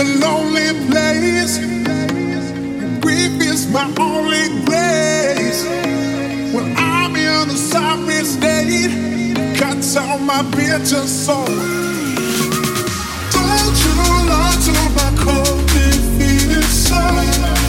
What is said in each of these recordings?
a lonely place. Grief is my only grace. When I'm in a sorry state, cuts out my bitter soul. Don't you lie to my cold defeated soul.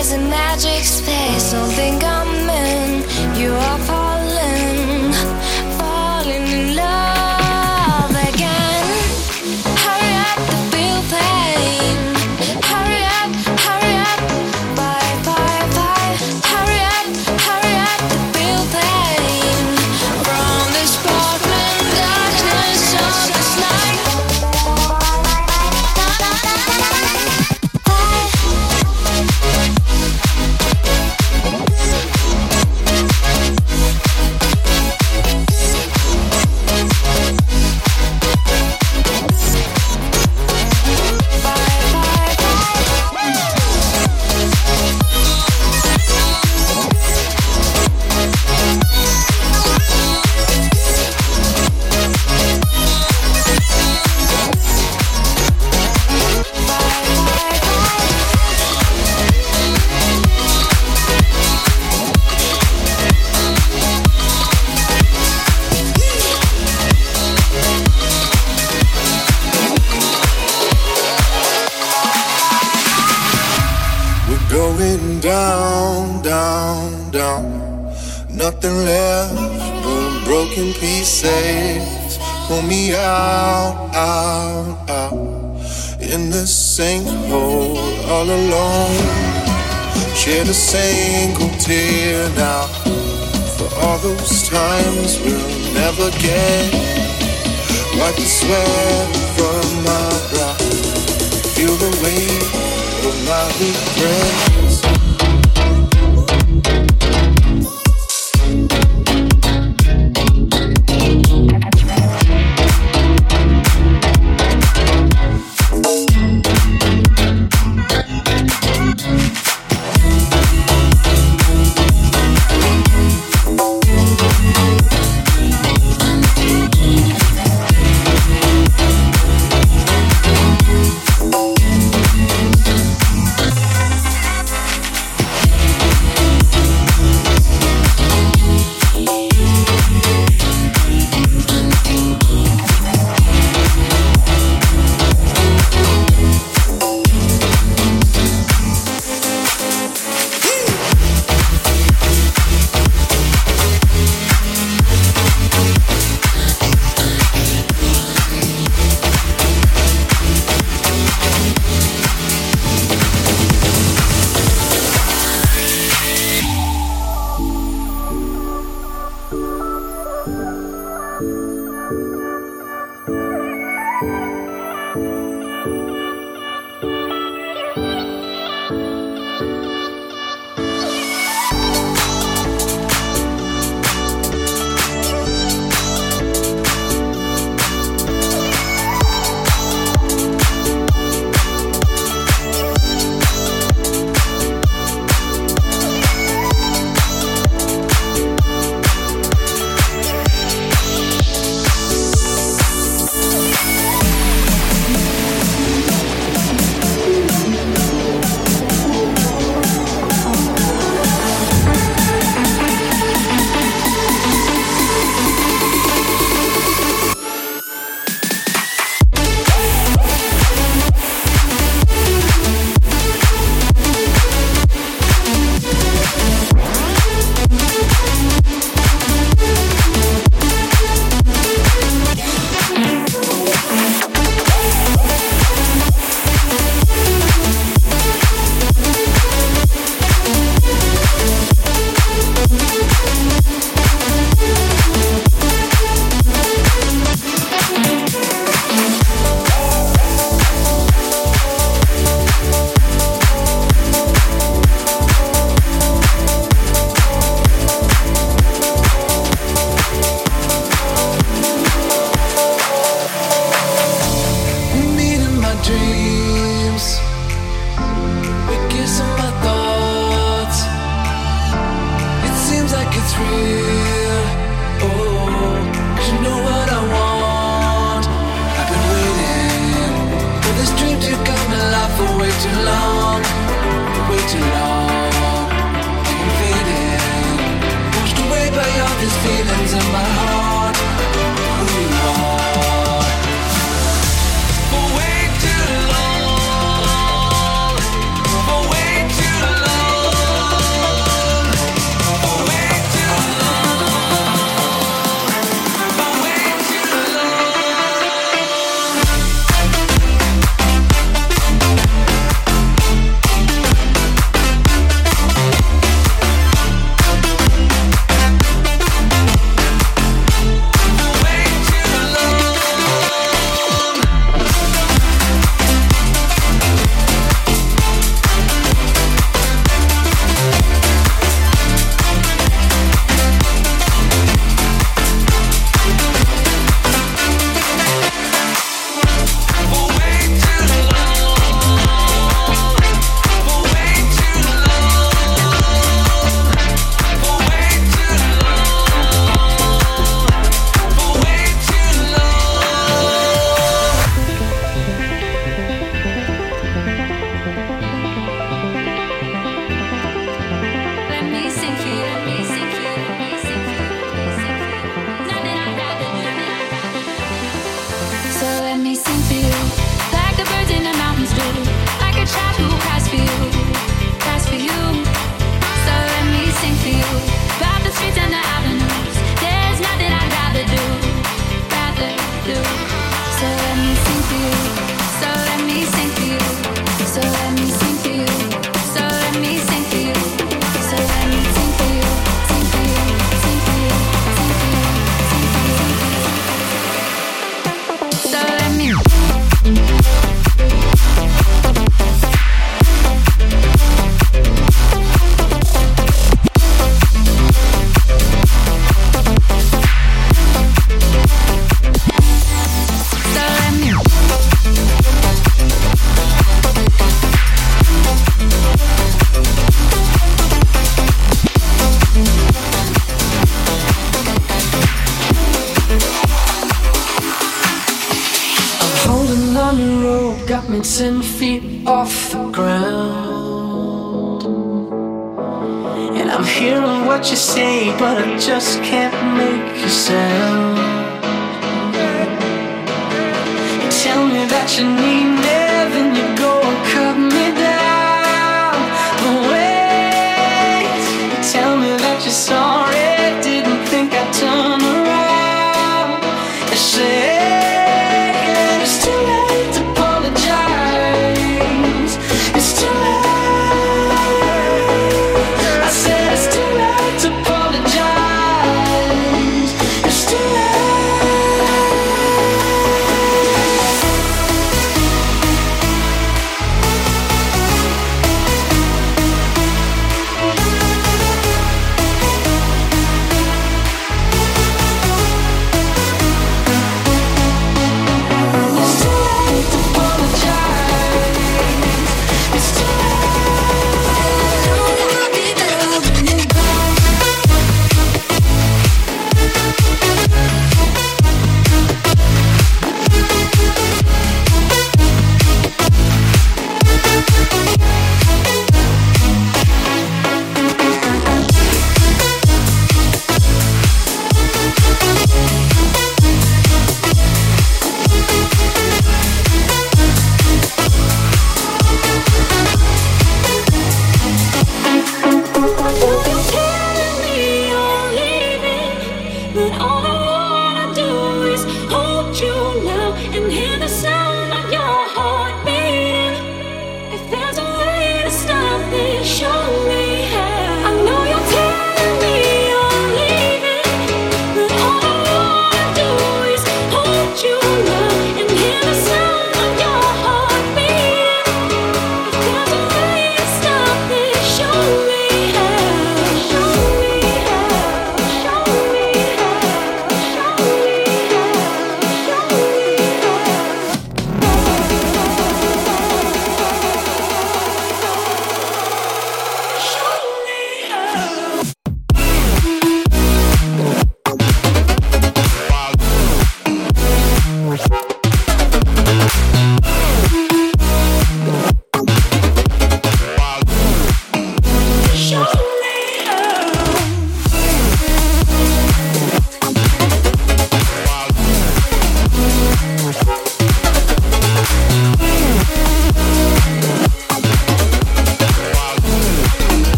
there's a magic spell. We will love you. feelings in my heart.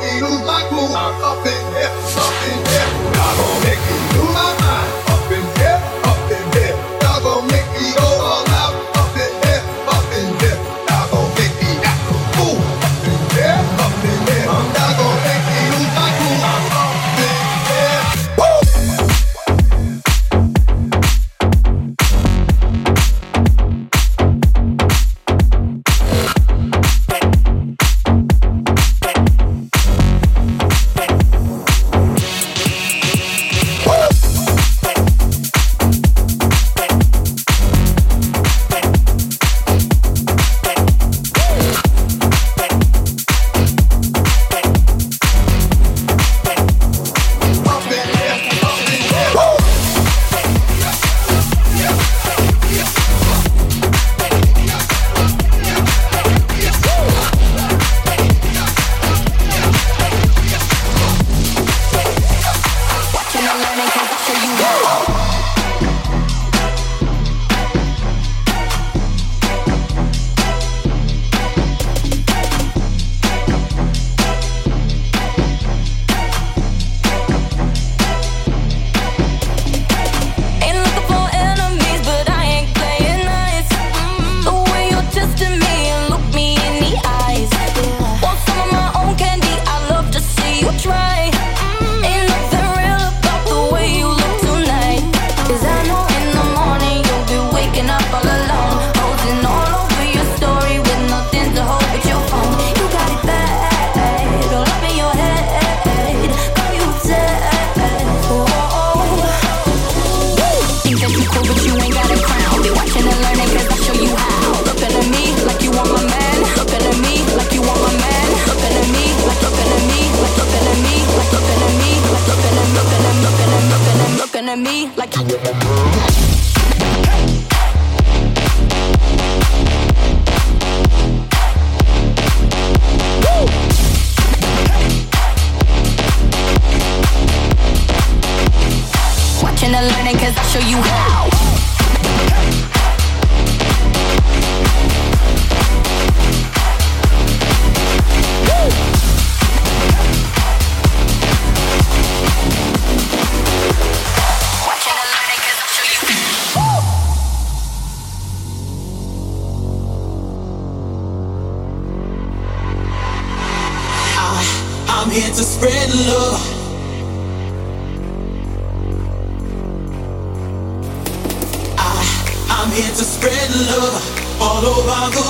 Ain't you like who I'm up in?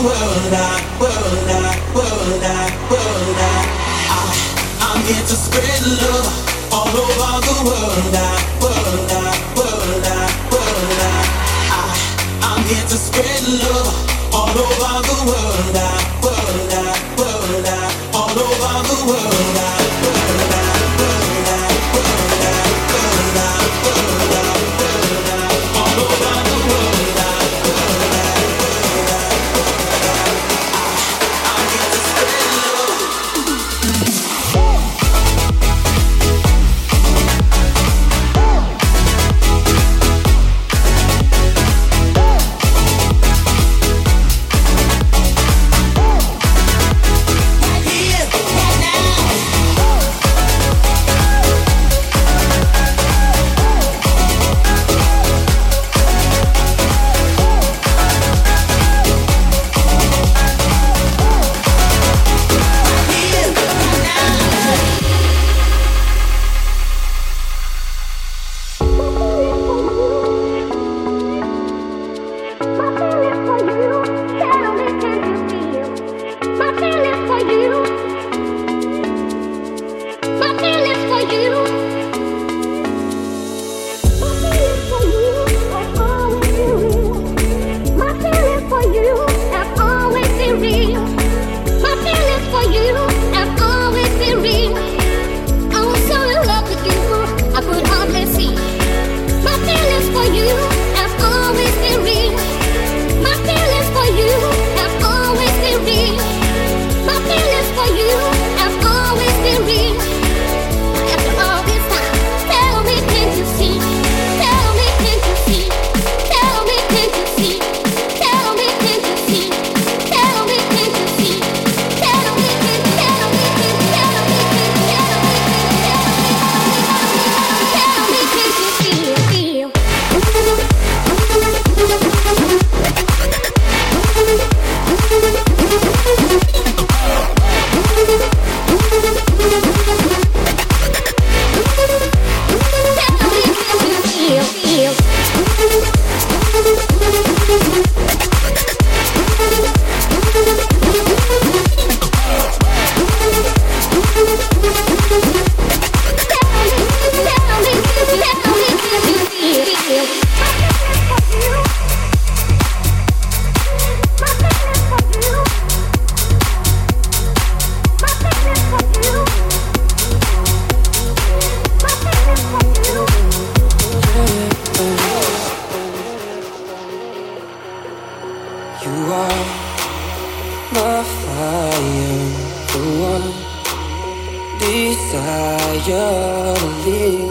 world out, world out, world out, world out. I, I'm here to spread love all over the world out, world out, world out, world out. I, I'm here to spread love all over the world out. You are my fire, the one desire. Leave.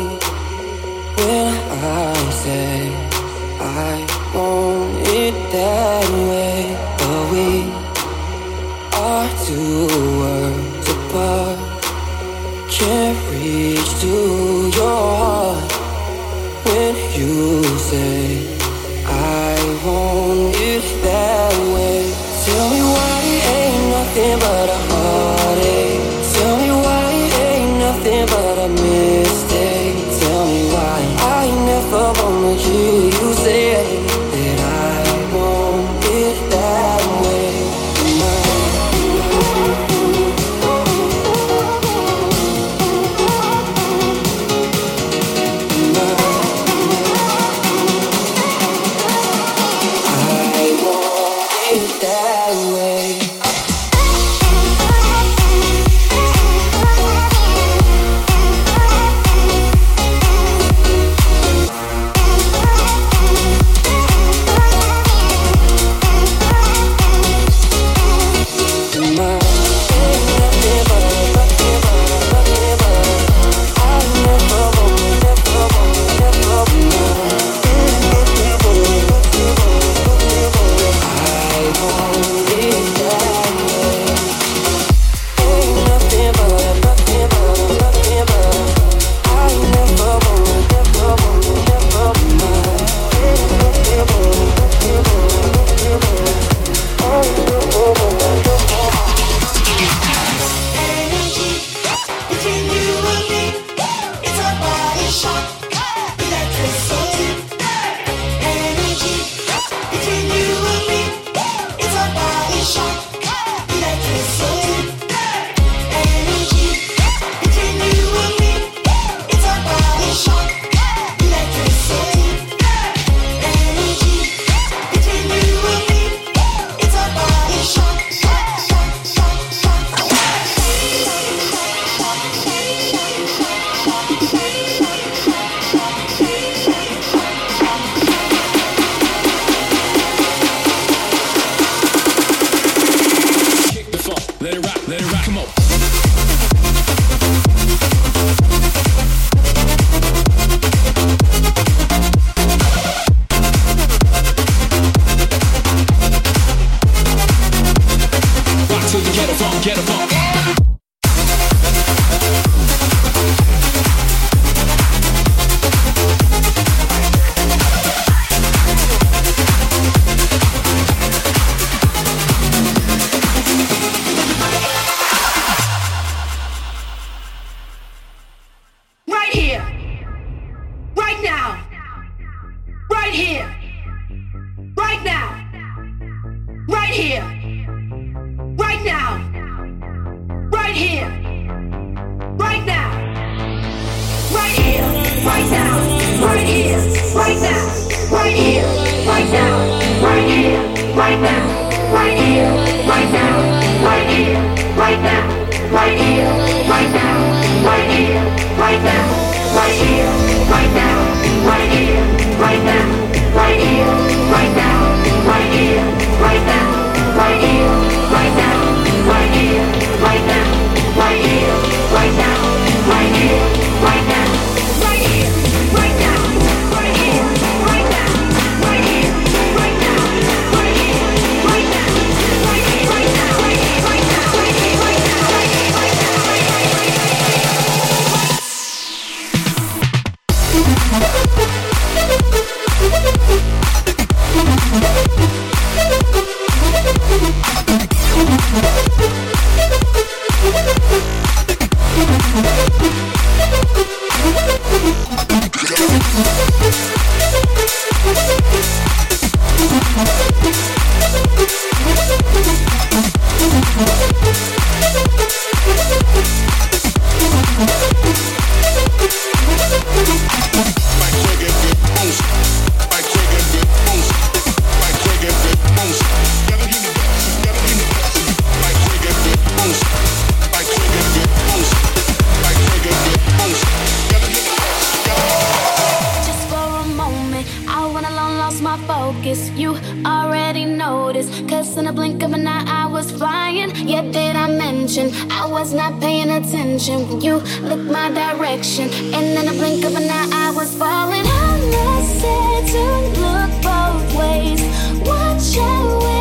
you already noticed. Cause in a blink of an eye, I was flying. Yet did I mention I was not paying attention you looked my direction? And in a blink of an eye, I was falling. I'm not said to look both ways. Watch out.